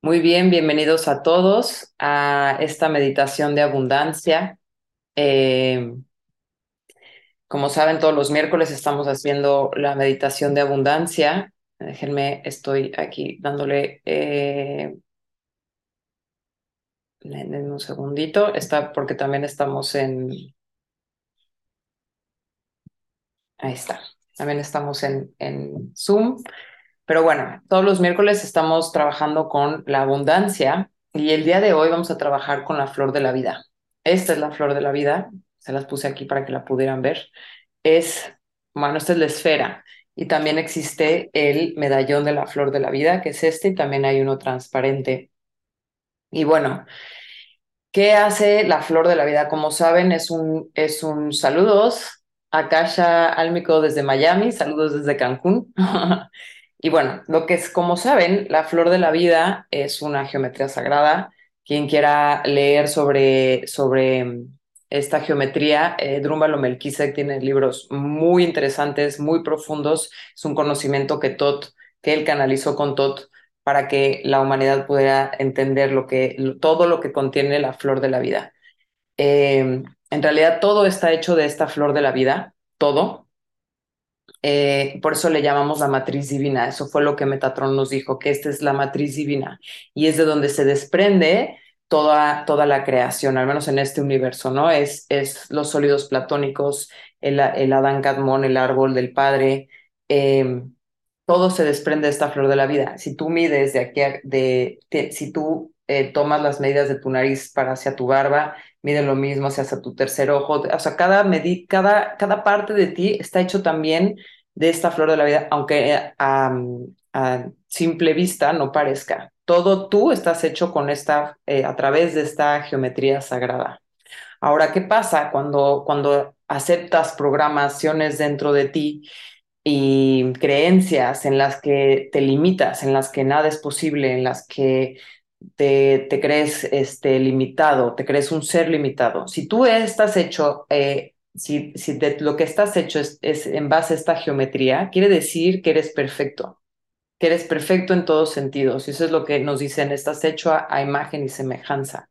Muy bien, bienvenidos a todos a esta meditación de abundancia. Eh, como saben, todos los miércoles estamos haciendo la meditación de abundancia. Déjenme, estoy aquí dándole eh, en un segundito, está porque también estamos en... Ahí está, también estamos en, en Zoom. Pero bueno, todos los miércoles estamos trabajando con la abundancia y el día de hoy vamos a trabajar con la flor de la vida. Esta es la flor de la vida, se las puse aquí para que la pudieran ver. Es, bueno, esta es la esfera y también existe el medallón de la flor de la vida, que es este, y también hay uno transparente. Y bueno, ¿qué hace la flor de la vida? Como saben, es un, es un saludos. Akasha Álmico desde Miami, saludos desde Cancún. Y bueno, lo que es, como saben, la flor de la vida es una geometría sagrada. Quien quiera leer sobre, sobre mm, esta geometría, eh, Drúmbalo Melquisedec tiene libros muy interesantes, muy profundos. Es un conocimiento que Tot, que él canalizó con Tot para que la humanidad pudiera entender lo que, todo lo que contiene la flor de la vida. Eh, en realidad todo está hecho de esta flor de la vida, todo, eh, por eso le llamamos la matriz divina. Eso fue lo que Metatron nos dijo, que esta es la matriz divina y es de donde se desprende toda, toda la creación, al menos en este universo, ¿no? Es, es los sólidos platónicos, el, el Adán Cadmón, el árbol del Padre, em, todo se desprende de esta flor de la vida. Si tú mides de aquí, de, si tú eh, tomas las medidas de tu nariz para hacia tu barba, mide lo mismo hacia, hacia tu tercer ojo, o sea, cada, cada, cada parte de ti está hecho también de esta flor de la vida, aunque eh, a, simple vista no parezca. Todo tú estás hecho con esta, eh, a través de esta geometría sagrada. Ahora, ¿qué pasa cuando, cuando aceptas programaciones dentro de ti y creencias en las que te limitas, en las que nada es posible, en las que te, te crees este, limitado, te crees un ser limitado? Si tú estás hecho eh, si, si lo que estás hecho es, en base a esta geometría, quiere decir que eres perfecto, que eres perfecto en todos sentidos. Y eso es lo que nos dicen, estás hecho a, imagen y semejanza.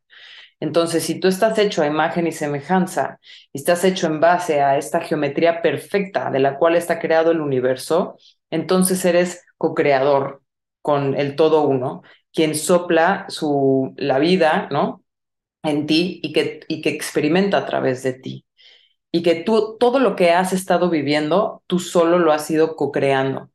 Entonces, si tú estás hecho a imagen y semejanza y estás hecho en base a esta geometría perfecta de la cual está creado el universo, entonces eres co-creador con el todo uno, quien sopla su, la vida ¿no? en ti y que, y que experimenta a través de ti y que tú todo lo que has estado viviendo, tú solo lo has ido co-creando.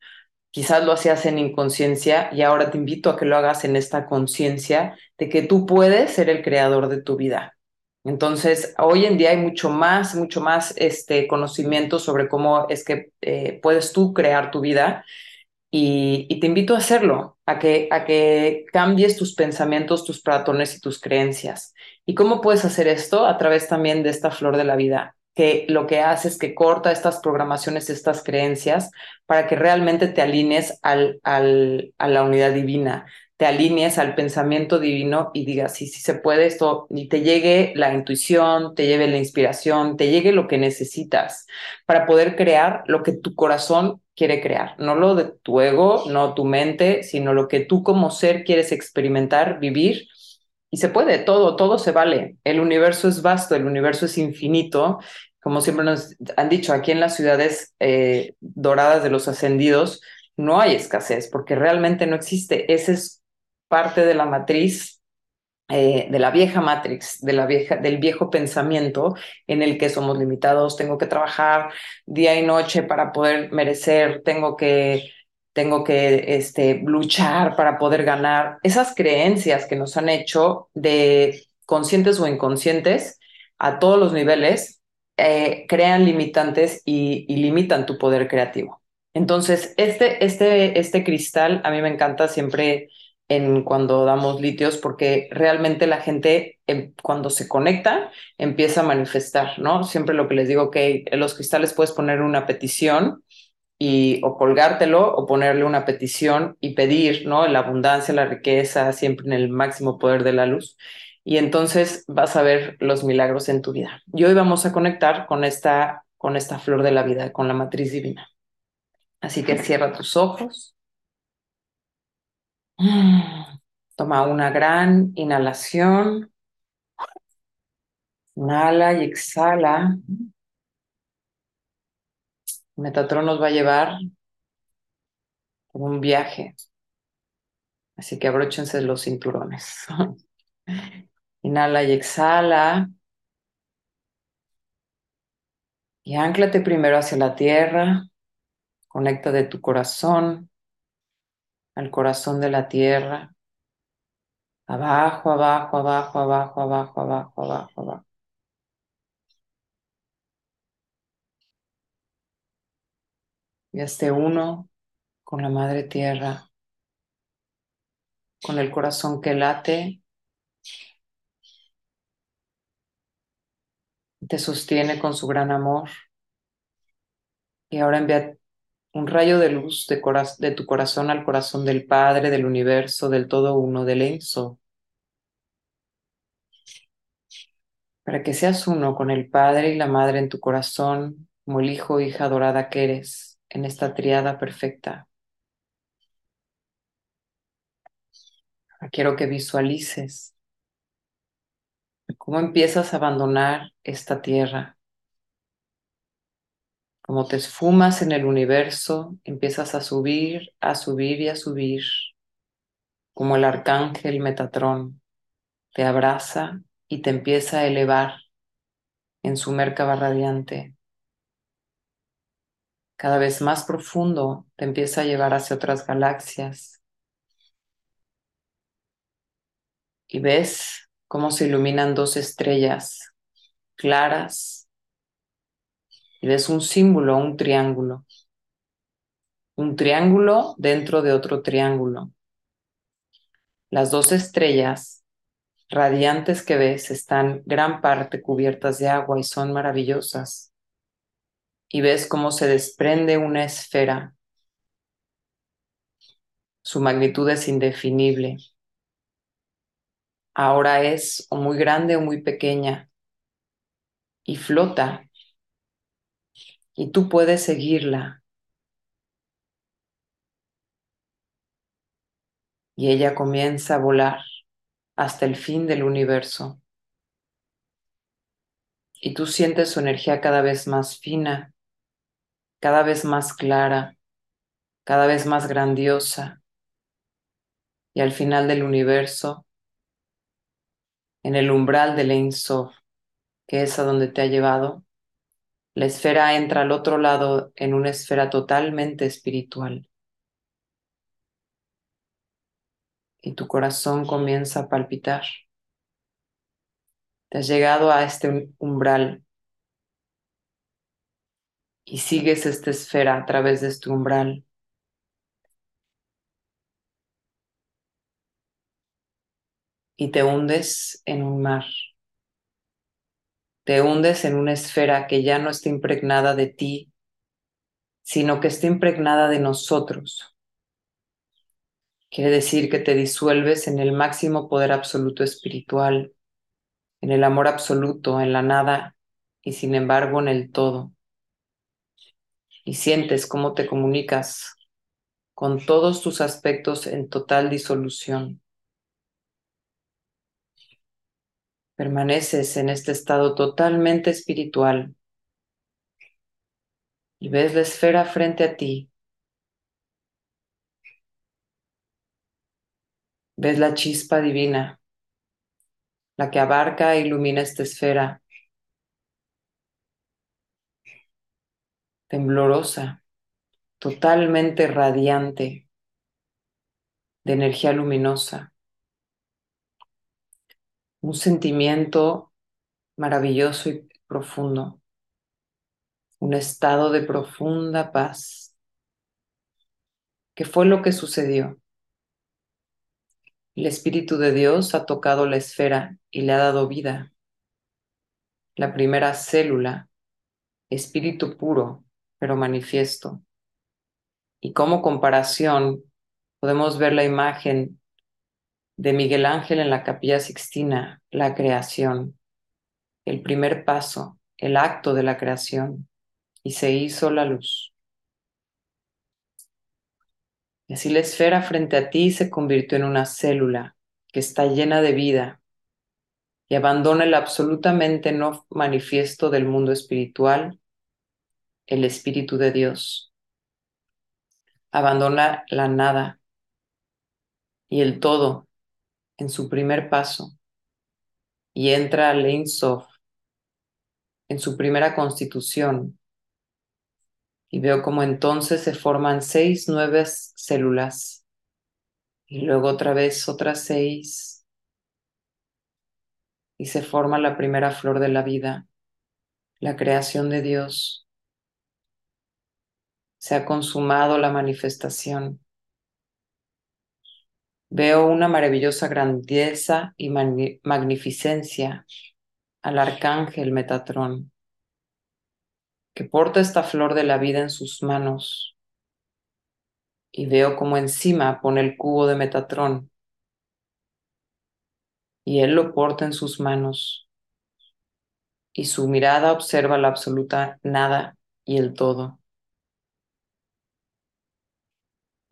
Quizás lo hacías en inconsciencia y ahora te invito a que lo hagas en esta conciencia de que tú puedes ser el creador de tu vida. Entonces, hoy en día hay mucho más, mucho más este conocimiento sobre cómo es que eh, puedes tú crear tu vida y, te invito a hacerlo, a que, a que cambies tus pensamientos, tus patrones y tus creencias. ¿Y cómo puedes hacer esto? A través también de esta flor de la vida que lo que hace es que corta estas programaciones, estas creencias, para que realmente te alinees al, al, a la unidad divina, te alinees al pensamiento divino y digas, sí, sí se puede esto, y te llegue la intuición, te llegue la inspiración, te llegue lo que necesitas para poder crear lo que tu corazón quiere crear, no lo de tu ego, no tu mente, sino lo que tú como ser quieres experimentar, vivir y se puede, todo, todo se vale. El universo es vasto, el universo es infinito. Como siempre nos han dicho, aquí en las ciudades eh, doradas de los ascendidos no hay escasez, porque realmente no existe. Esa es parte de la matriz eh, de la vieja matrix, de la vieja, del viejo pensamiento en el que somos limitados, tengo que trabajar día y noche para poder merecer, tengo que tengo que este, luchar para poder ganar. Esas creencias que nos han hecho de conscientes o inconscientes a todos los niveles eh, crean limitantes y, limitan tu poder creativo. Entonces, este, este, este cristal a mí me encanta siempre en cuando damos litios porque realmente la gente em, cuando se conecta empieza a manifestar, ¿no? Siempre lo que les digo que en los cristales puedes poner una petición y o colgártelo o ponerle una petición y pedir, ¿no? La abundancia, la riqueza, siempre en el máximo poder de la luz. Y entonces vas a ver los milagros en tu vida. Y hoy vamos a conectar con esta, con esta flor de la vida, con la matriz divina. Así que cierra tus ojos. Toma una gran inhalación. Inhala y exhala. Metatron nos va a llevar por un viaje. Así que abróchense los cinturones. Inhala y exhala. Y anclate primero hacia la tierra. Conecta de tu corazón al corazón de la tierra. Abajo, abajo, abajo, abajo, abajo, abajo, abajo, abajo. Y este uno con la madre tierra, con el corazón que late, te sostiene con su gran amor. Y ahora envía un rayo de luz de, tu corazón al corazón del Padre, del universo, del todo uno, del Enso. Para que seas uno con el Padre y la Madre en tu corazón, como el Hijo hija dorada que eres, en esta triada perfecta. Quiero que visualices cómo empiezas a abandonar esta tierra. Como te esfumas en el universo, empiezas a subir, a subir y a subir, como el arcángel Metatrón te abraza y te empieza a elevar en su Merkaba radiante. Cada vez más profundo te empieza a llevar hacia otras galaxias. Y ves cómo se iluminan dos estrellas claras. Y ves un símbolo, un triángulo. Un triángulo dentro de otro triángulo. Las dos estrellas radiantes que ves están gran parte cubiertas de agua y son maravillosas. Y ves cómo se desprende una esfera. Su magnitud es indefinible. Ahora es o muy grande o muy pequeña y flota. Y tú puedes seguirla. Y ella comienza a volar hasta el fin del universo. Y tú sientes su energía cada vez más fina, cada vez más clara, cada vez más grandiosa. Y al final del universo, en el umbral del Ein que es a donde te ha llevado, la esfera entra al otro lado en una esfera totalmente espiritual. Y tu corazón comienza a palpitar. Te has llegado a este umbral y sigues esta esfera a través de este umbral. Y te hundes en un mar. Te hundes en una esfera que ya no está impregnada de ti, sino que está impregnada de nosotros. Quiere decir que te disuelves en el máximo poder absoluto espiritual, en el amor absoluto, en la nada y sin embargo en el todo. Y sientes cómo te comunicas con todos tus aspectos en total disolución. Permaneces en este estado totalmente espiritual y ves la esfera frente a ti. Ves la chispa divina, la que abarca e ilumina esta esfera. Temblorosa, totalmente radiante de energía luminosa un sentimiento maravilloso y profundo, un estado de profunda paz. ¿Qué fue lo que sucedió? El Espíritu de Dios ha tocado la esfera y le ha dado vida. La primera célula, espíritu puro, pero manifiesto. Y como comparación, podemos ver la imagen de Miguel Ángel en la Capilla Sixtina, la creación, el primer paso, el acto de la creación, y se hizo la luz. Y así la esfera frente a ti se convirtió en una célula que está llena de vida y abandona el absolutamente no manifiesto del mundo espiritual, el Espíritu de Dios. Abandona la nada y el todo en su primer paso y entra al Ein Sof en su primera constitución y veo como entonces se forman seis nuevas células y luego otra vez otras seis y se forma la primera flor de la vida, la creación de Dios. Se ha consumado la manifestación. Veo una maravillosa grandeza y magnificencia al arcángel Metatrón, que porta esta flor de la vida en sus manos. Y veo como encima pone el cubo de Metatrón, y él lo porta en sus manos, y su mirada observa la absoluta nada y el todo.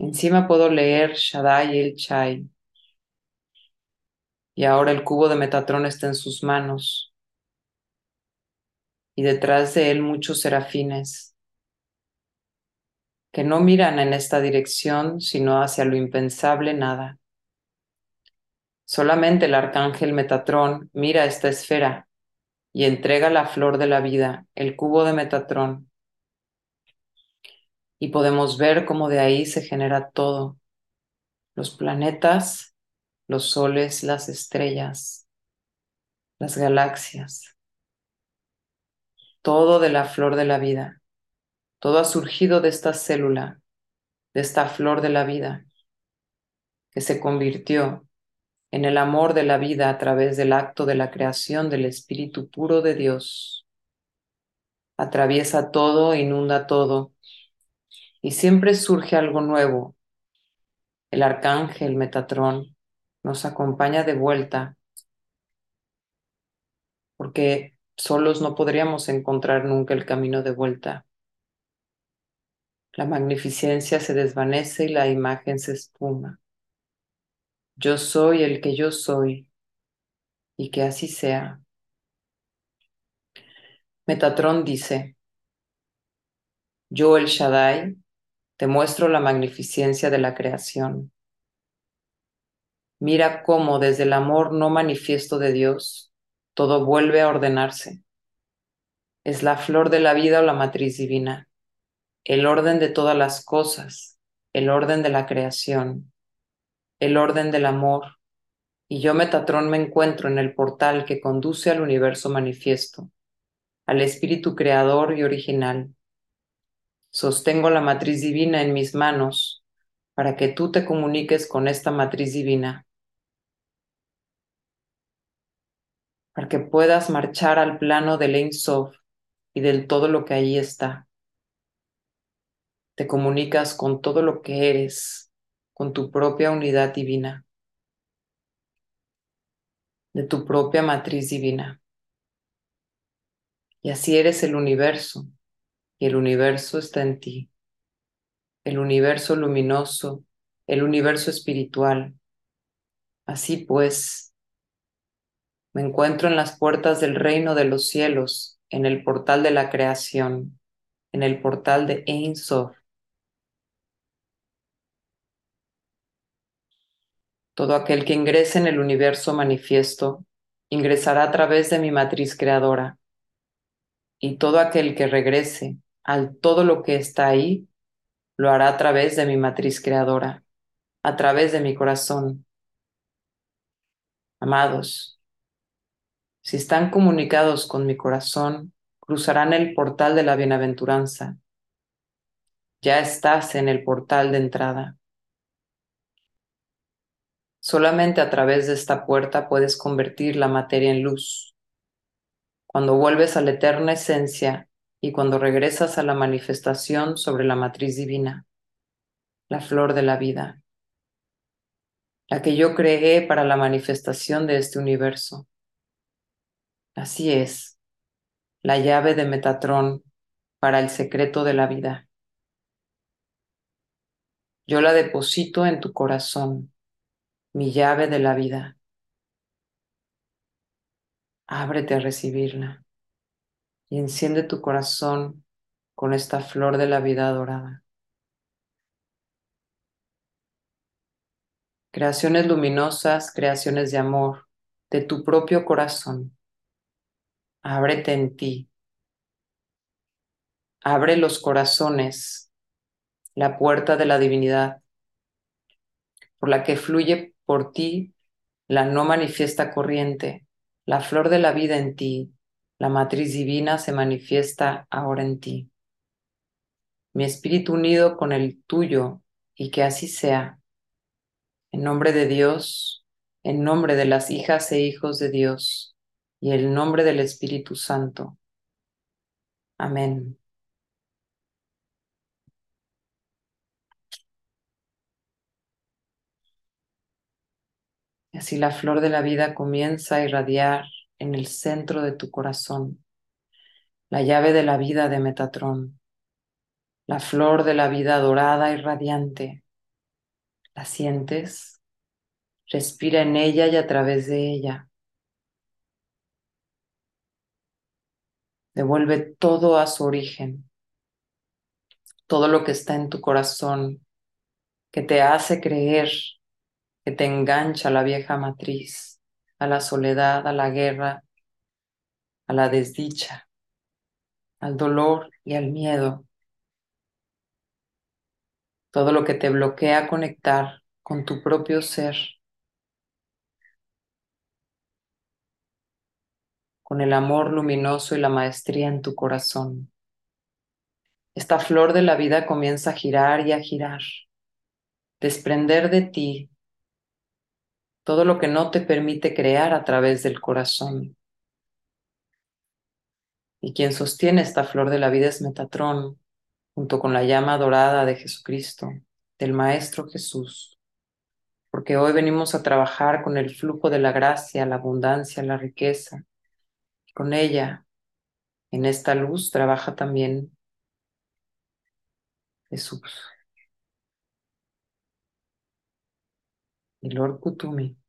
Encima puedo leer Shaddai el Chai. Y ahora el cubo de Metatrón está en sus manos. Y detrás de él muchos serafines que no miran en esta dirección, sino hacia lo impensable nada. Solamente el arcángel Metatrón mira esta esfera y entrega la flor de la vida, el cubo de Metatrón, y podemos ver cómo de ahí se genera todo, los planetas, los soles, las estrellas, las galaxias, todo de la flor de la vida, todo ha surgido de esta célula, de esta flor de la vida, que se convirtió en el amor de la vida a través del acto de la creación del Espíritu puro de Dios. Atraviesa todo, inunda todo, y siempre surge algo nuevo. El arcángel Metatrón nos acompaña de vuelta porque solos no podríamos encontrar nunca el camino de vuelta. La magnificencia se desvanece y la imagen se espuma. Yo soy el que yo soy y que así sea. Metatrón dice, yo el Shaddai te muestro la magnificencia de la creación. Mira cómo desde el amor no manifiesto de Dios, todo vuelve a ordenarse. Es la flor de la vida o la matriz divina, el orden de todas las cosas, el orden de la creación, el orden del amor, y yo Metatrón me encuentro en el portal que conduce al universo manifiesto, al espíritu creador y original, Sostengo la matriz divina en mis manos para que tú te comuniques con esta matriz divina, para que puedas marchar al plano del Ein y del todo lo que ahí está. Te comunicas con todo lo que eres, con tu propia unidad divina, de tu propia matriz divina. Y así eres el universo, y el universo está en ti. El universo luminoso, el universo espiritual. Así pues, me encuentro en las puertas del reino de los cielos, en el portal de la creación, en el portal de Ein Sof. Todo aquel que ingrese en el universo manifiesto ingresará a través de mi matriz creadora. Y todo aquel que regrese al todo lo que está ahí, lo hará a través de mi matriz creadora, a través de mi corazón. Amados, si están comunicados con mi corazón, cruzarán el portal de la bienaventuranza. Ya estás en el portal de entrada. Solamente a través de esta puerta puedes convertir la materia en luz. Cuando vuelves a la eterna esencia, y cuando regresas a la manifestación sobre la matriz divina, la flor de la vida, la que yo creé para la manifestación de este universo. Así es, la llave de Metatrón para el secreto de la vida. Yo la deposito en tu corazón, mi llave de la vida. Ábrete a recibirla y enciende tu corazón con esta flor de la vida dorada. Creaciones luminosas, creaciones de amor, de tu propio corazón. Ábrete en ti. Abre los corazones, la puerta de la divinidad, por la que fluye por ti la no manifiesta corriente, la flor de la vida en ti, la matriz divina se manifiesta ahora en ti. Mi espíritu unido con el tuyo, y que así sea. En nombre de Dios, en nombre de las hijas e hijos de Dios, y en nombre del Espíritu Santo. Amén. Y así la flor de la vida comienza a irradiar en el centro de tu corazón, la llave de la vida de Metatrón, la flor de la vida dorada y radiante. ¿La sientes? Respira en ella y a través de ella. Devuelve todo a su origen, todo lo que está en tu corazón, que te hace creer, que te engancha la vieja matriz, a la soledad, a la guerra, a la desdicha, al dolor y al miedo. Todo lo que te bloquea conectar con tu propio ser, con el amor luminoso y la maestría en tu corazón. Esta flor de la vida comienza a girar y a girar, desprender de ti todo lo que no te permite crear a través del corazón. Y quien sostiene esta flor de la vida es Metatrón, junto con la llama dorada de Jesucristo, del Maestro Jesús, porque hoy venimos a trabajar con el flujo de la gracia, la abundancia, la riqueza. Con ella, en esta luz, trabaja también Jesús. Y Lord Kutumi.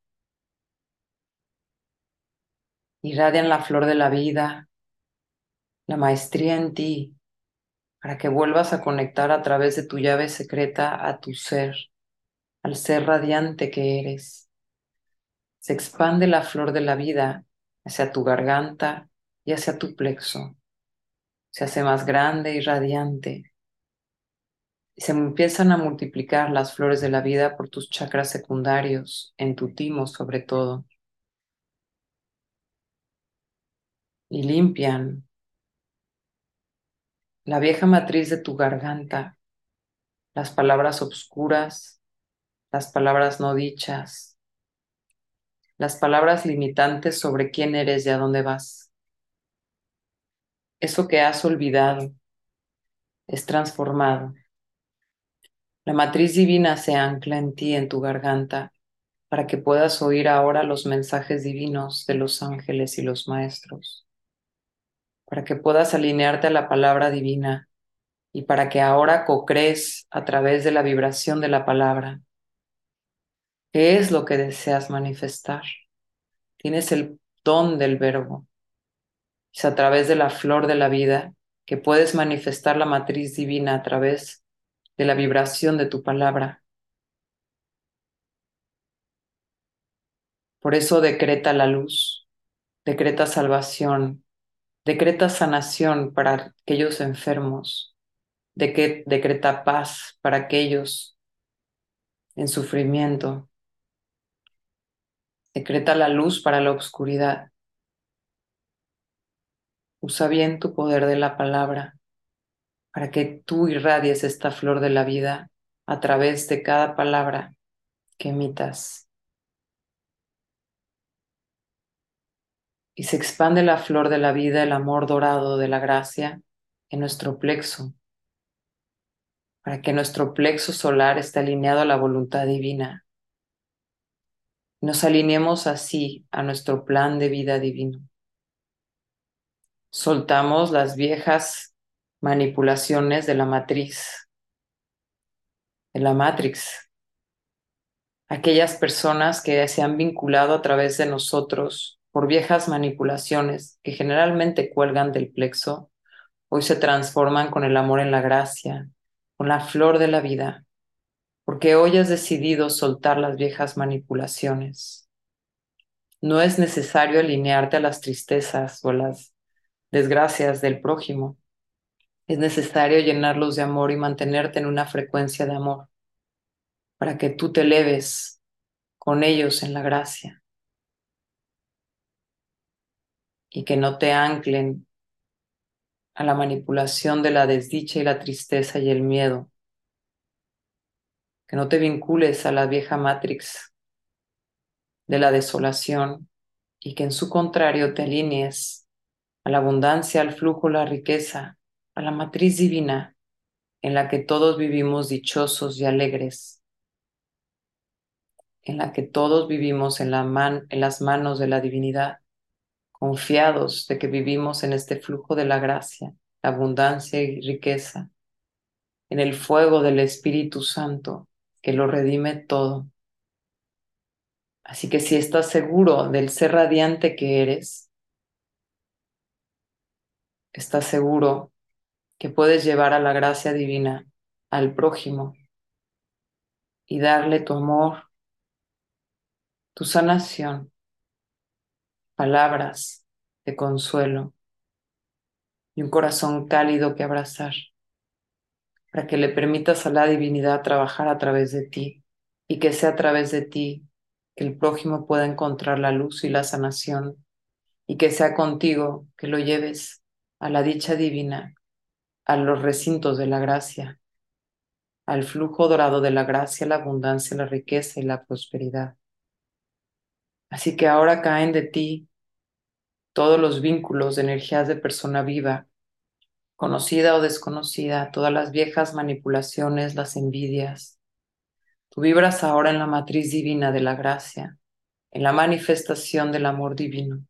Irradian la flor de la vida, la maestría en ti, para que vuelvas a conectar a través de tu llave secreta a tu ser, al ser radiante que eres. Se expande la flor de la vida hacia tu garganta y hacia tu plexo. Se hace más grande y radiante. Y se empiezan a multiplicar las flores de la vida por tus chakras secundarios, en tu timo sobre todo. Y limpian la vieja matriz de tu garganta, las palabras obscuras, las palabras no dichas, las palabras limitantes sobre quién eres y a dónde vas. Eso que has olvidado es transformado. La matriz divina se ancla en ti, en tu garganta, para que puedas oír ahora los mensajes divinos de los ángeles y los maestros para que puedas alinearte a la palabra divina y para que ahora co-crees a través de la vibración de la palabra. ¿Qué es lo que deseas manifestar? Tienes el don del verbo. Es a través de la flor de la vida que puedes manifestar la matriz divina a través de la vibración de tu palabra. Por eso decreta la luz, decreta salvación, Decreta sanación para aquellos enfermos. decreta paz para aquellos en sufrimiento. Decreta la luz para la oscuridad. Usa bien tu poder de la palabra para que tú irradies esta flor de la vida a través de cada palabra que emitas. Y se expande la flor de la vida, el amor dorado de la gracia en nuestro plexo, para que nuestro plexo solar esté alineado a la voluntad divina. Nos alineemos así a nuestro plan de vida divino. Soltamos las viejas manipulaciones de la matriz de la Matrix, aquellas personas que se han vinculado a través de nosotros por viejas manipulaciones que generalmente cuelgan del plexo, hoy se transforman con el amor en la gracia, con la flor de la vida, porque hoy has decidido soltar las viejas manipulaciones. No es necesario alinearte a las tristezas o a las desgracias del prójimo. Es necesario llenarlos de amor y mantenerte en una frecuencia de amor para que tú te eleves con ellos en la gracia y que no te anclen a la manipulación de la desdicha y la tristeza y el miedo, que no te vincules a la vieja matrix de la desolación y que en su contrario te alinees a la abundancia, al flujo, la riqueza, a la matriz divina en la que todos vivimos dichosos y alegres, en la que todos vivimos en, la man, en las manos de la divinidad, confiados de que vivimos en este flujo de la gracia, la abundancia y riqueza, en el fuego del Espíritu Santo que lo redime todo. Así que si estás seguro del ser radiante que eres, estás seguro que puedes llevar a la gracia divina al prójimo y darle tu amor, tu sanación, palabras de consuelo y un corazón cálido que abrazar, para que le permitas a la divinidad trabajar a través de ti y que sea a través de ti que el prójimo pueda encontrar la luz y la sanación y que sea contigo que lo lleves a la dicha divina, a los recintos de la gracia, al flujo dorado de la gracia, la abundancia, la riqueza y la prosperidad. Así que ahora caen de ti todos los vínculos de energías de persona viva, conocida o desconocida, todas las viejas manipulaciones, las envidias. Tú vibras ahora en la matriz divina de la gracia, en la manifestación del amor divino.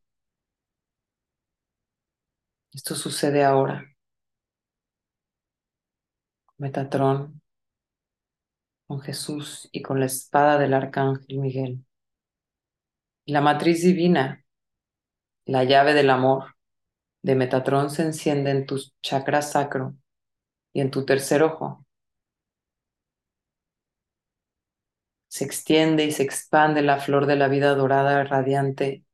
Esto sucede ahora. Metatrón, con Jesús y con la espada del arcángel Miguel. La matriz divina, la llave del amor de Metatrón se enciende en tu chakra sacro y en tu tercer ojo. Se extiende y se expande la flor de la vida dorada radiante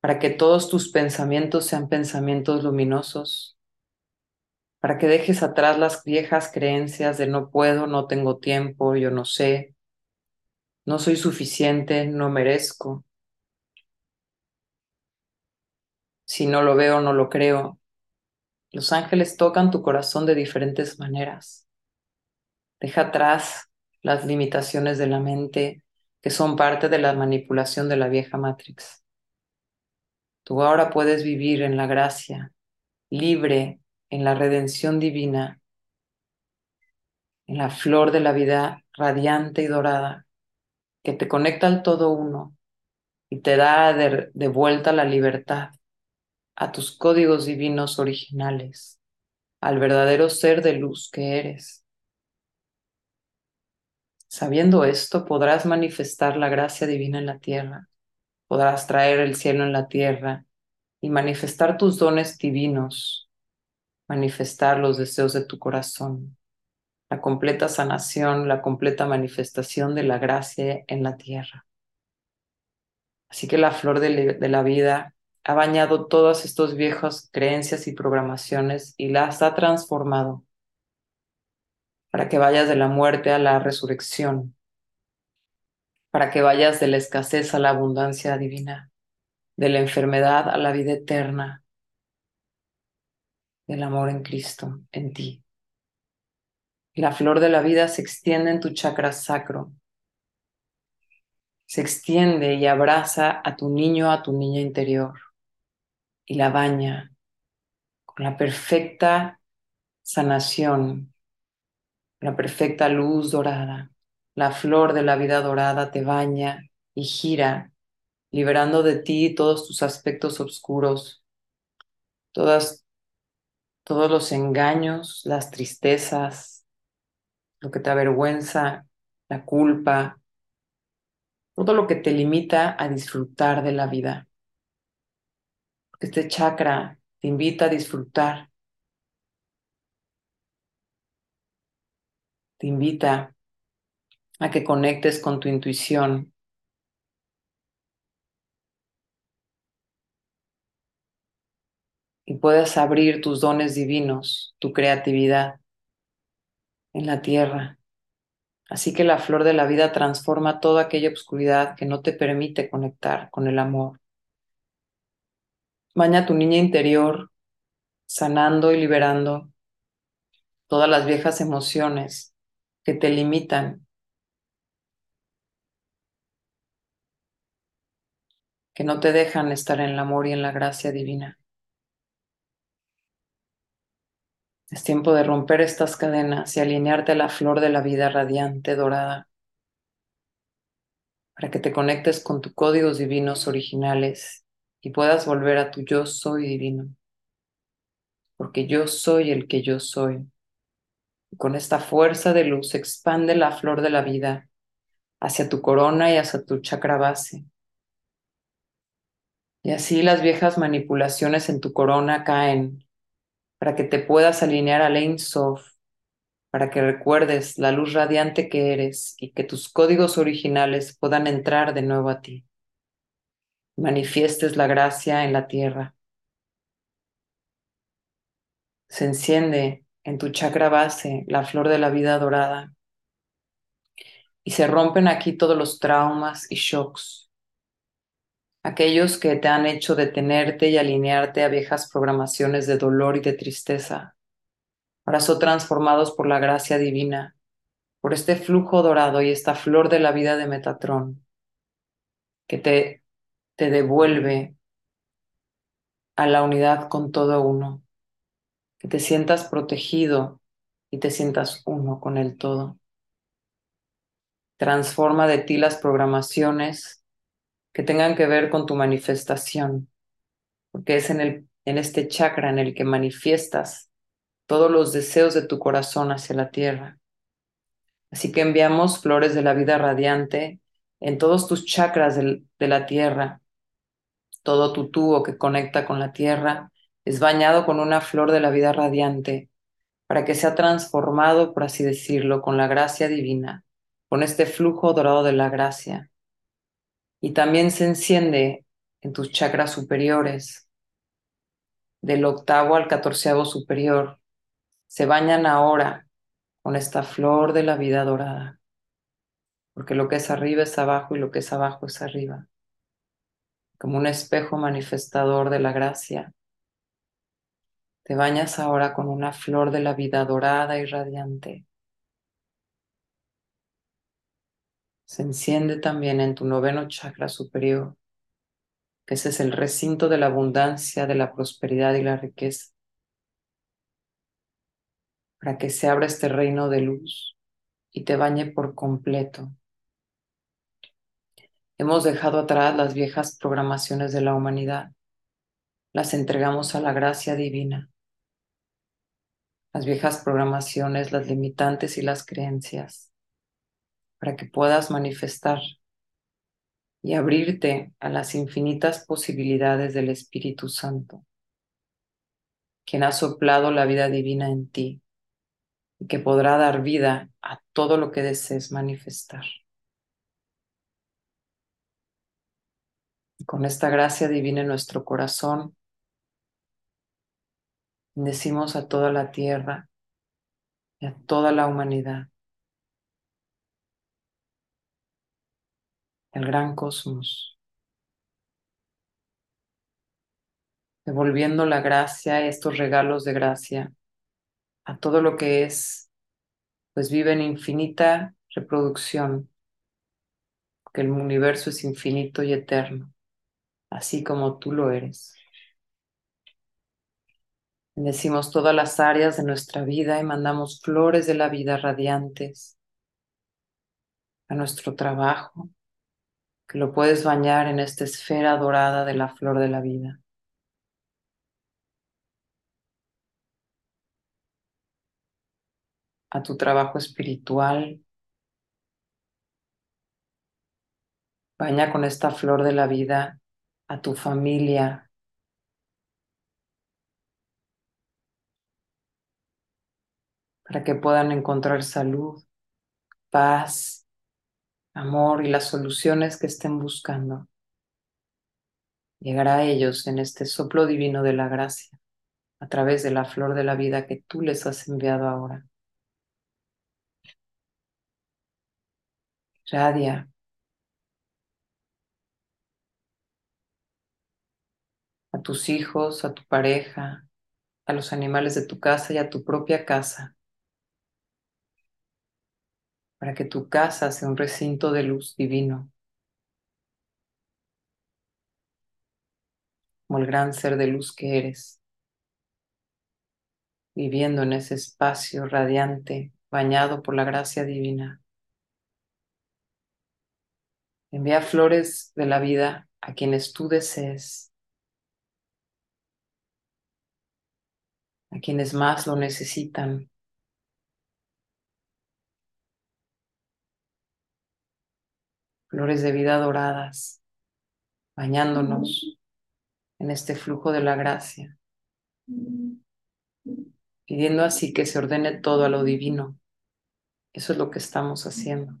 para que todos tus pensamientos sean pensamientos luminosos, para que dejes atrás las viejas creencias de no puedo, no tengo tiempo, yo no sé, no soy suficiente, no merezco. Si no lo veo, no lo creo. Los ángeles tocan tu corazón de diferentes maneras. Deja atrás las limitaciones de la mente que son parte de la manipulación de la vieja Matrix. Tú ahora puedes vivir en la gracia, libre en la redención divina, en la flor de la vida radiante y dorada que te conecta al todo uno y te da de, vuelta la libertad a tus códigos divinos originales, al verdadero ser de luz que eres. Sabiendo esto, podrás manifestar la gracia divina en la tierra, podrás traer el cielo en la tierra y manifestar tus dones divinos, manifestar los deseos de tu corazón la completa sanación, la completa manifestación de la gracia en la tierra. Así que la flor de, la vida ha bañado todas estas viejas creencias y programaciones y las ha transformado para que vayas de la muerte a la resurrección, para que vayas de la escasez a la abundancia divina, de la enfermedad a la vida eterna, del amor en Cristo, en ti. La flor de la vida se extiende en tu chakra sacro. Se extiende y abraza a tu niño, a tu niña interior. Y la baña con la perfecta sanación, la perfecta luz dorada. La flor de la vida dorada te baña y gira, liberando de ti todos tus aspectos oscuros, todas, todos los engaños, las tristezas, lo que te avergüenza, la culpa, todo lo que te limita a disfrutar de la vida. Este chakra te invita a disfrutar, te invita a que conectes con tu intuición, y puedas abrir tus dones divinos, tu creatividad en la tierra. Así que la flor de la vida transforma toda aquella oscuridad que no te permite conectar con el amor. Baña tu niña interior, sanando y liberando todas las viejas emociones que te limitan, que no te dejan estar en el amor y en la gracia divina. Es tiempo de romper estas cadenas y alinearte a la flor de la vida radiante, dorada, para que te conectes con tus códigos divinos originales y puedas volver a tu yo soy divino. Porque yo soy el que yo soy. Y con esta fuerza de luz expande la flor de la vida hacia tu corona y hacia tu chakra base. Y así las viejas manipulaciones en tu corona caen para que te puedas alinear al Ein Sof, para que recuerdes la luz radiante que eres y que tus códigos originales puedan entrar de nuevo a ti. Manifiestes la gracia en la tierra. Se enciende en tu chakra base la flor de la vida dorada y se rompen aquí todos los traumas y shocks, aquellos que te han hecho detenerte y alinearte a viejas programaciones de dolor y de tristeza. Ahora son transformados por la gracia divina, por este flujo dorado y esta flor de la vida de Metatrón, que te, te devuelve a la unidad con todo uno, que te sientas protegido y te sientas uno con el todo. Transforma de ti las programaciones que tengan que ver con tu manifestación, porque es en, el, en este chakra en el que manifiestas todos los deseos de tu corazón hacia la tierra. Así que enviamos flores de la vida radiante en todos tus chakras de, la tierra. Todo tu tubo que conecta con la tierra es bañado con una flor de la vida radiante para que sea transformado, por así decirlo, con la gracia divina, con este flujo dorado de la gracia. Y también se enciende en tus chakras superiores, del octavo al catorceavo superior. Se bañan ahora con esta flor de la vida dorada, porque lo que es arriba es abajo y lo que es abajo es arriba, como un espejo manifestador de la gracia. Te bañas ahora con una flor de la vida dorada y radiante. Se enciende también en tu noveno chakra superior, que ese es el recinto de la abundancia, de la prosperidad y la riqueza, para que se abra este reino de luz y te bañe por completo. Hemos dejado atrás las viejas programaciones de la humanidad, las entregamos a la gracia divina. Las viejas programaciones, las limitantes y las creencias, para que puedas manifestar y abrirte a las infinitas posibilidades del Espíritu Santo, quien ha soplado la vida divina en ti y que podrá dar vida a todo lo que desees manifestar. Con esta gracia divina en nuestro corazón, Decimos a toda la tierra y a toda la humanidad, el gran cosmos, devolviendo la gracia, estos regalos de gracia a todo lo que es, pues vive en infinita reproducción, porque el universo es infinito y eterno, así como tú lo eres. Bendecimos todas las áreas de nuestra vida y mandamos flores de la vida radiantes a nuestro trabajo, que lo puedes bañar en esta esfera dorada de la flor de la vida. a tu trabajo espiritual. Baña con esta flor de la vida a tu familia, para que puedan encontrar salud, paz, amor y las soluciones que estén buscando. Llegará a ellos en este soplo divino de la gracia, a través de la flor de la vida que tú les has enviado ahora. Radia a tus hijos, a tu pareja, a los animales de tu casa y a tu propia casa para que tu casa sea un recinto de luz divino, como el gran ser de luz que eres, viviendo en ese espacio radiante, bañado por la gracia divina. Envía flores de la vida a quienes tú desees, a quienes más lo necesitan. Flores de vida doradas, bañándonos en este flujo de la gracia, pidiendo así que se ordene todo a lo divino. Eso es lo que estamos haciendo.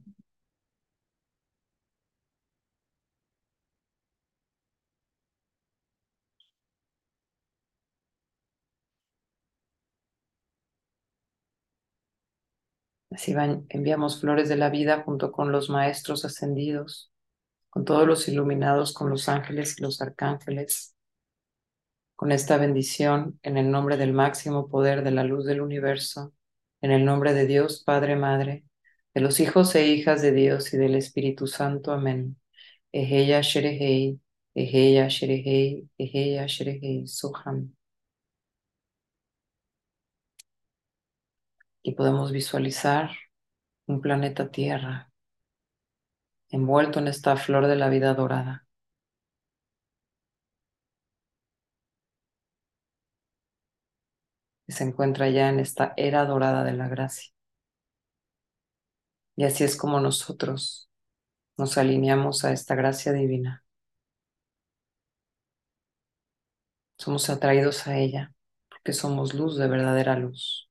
Así enviamos flores de la vida junto con los maestros ascendidos, con todos los iluminados, con los ángeles y los arcángeles, con esta bendición en el nombre del máximo poder de la luz del universo, en el nombre de Dios Padre, Madre, de los hijos e hijas de Dios y del Espíritu Santo. Amén. Eheya Sherehei, Eheya Sherehei, Eheya Sherehei, Soham. Y podemos visualizar un planeta Tierra envuelto en esta flor de la vida dorada. Que se encuentra ya en esta era dorada de la gracia. Y así es como nosotros nos alineamos a esta gracia divina. Somos atraídos a ella porque somos luz de verdadera luz.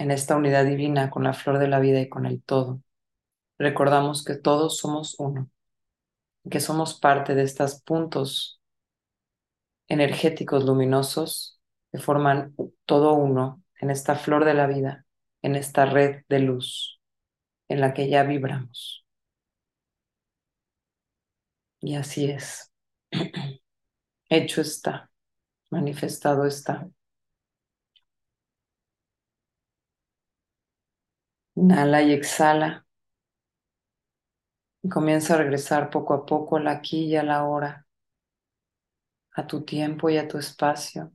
En esta unidad divina con la flor de la vida y con el todo. Recordamos que todos somos uno, que somos parte de estos puntos energéticos luminosos que forman todo uno en esta flor de la vida, en esta red de luz en la que ya vibramos. Y así es. Hecho está, manifestado está. Inhala y exhala. Y comienza a regresar poco a poco al aquí y a la hora, a tu tiempo y a tu espacio,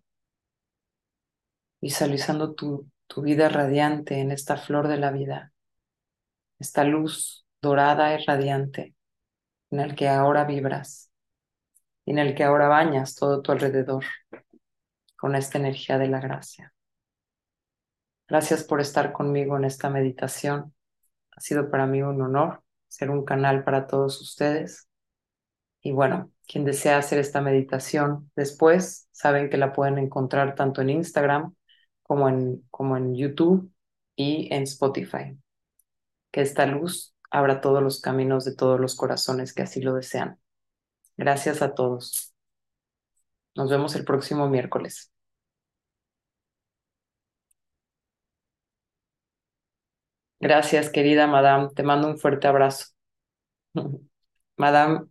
visualizando tu, tu vida radiante en esta flor de la vida, esta luz dorada y radiante en el que ahora vibras y en el que ahora bañas todo tu alrededor con esta energía de la gracia. Gracias por estar conmigo en esta meditación. Ha sido para mí un honor ser un canal para todos ustedes. Y bueno, quien desea hacer esta meditación después, saben que la pueden encontrar tanto en Instagram como en, como en YouTube y en Spotify. Que esta luz abra todos los caminos de todos los corazones que así lo desean. Gracias a todos. Nos vemos el próximo miércoles. Gracias, querida Madame. Te mando un fuerte abrazo. Madame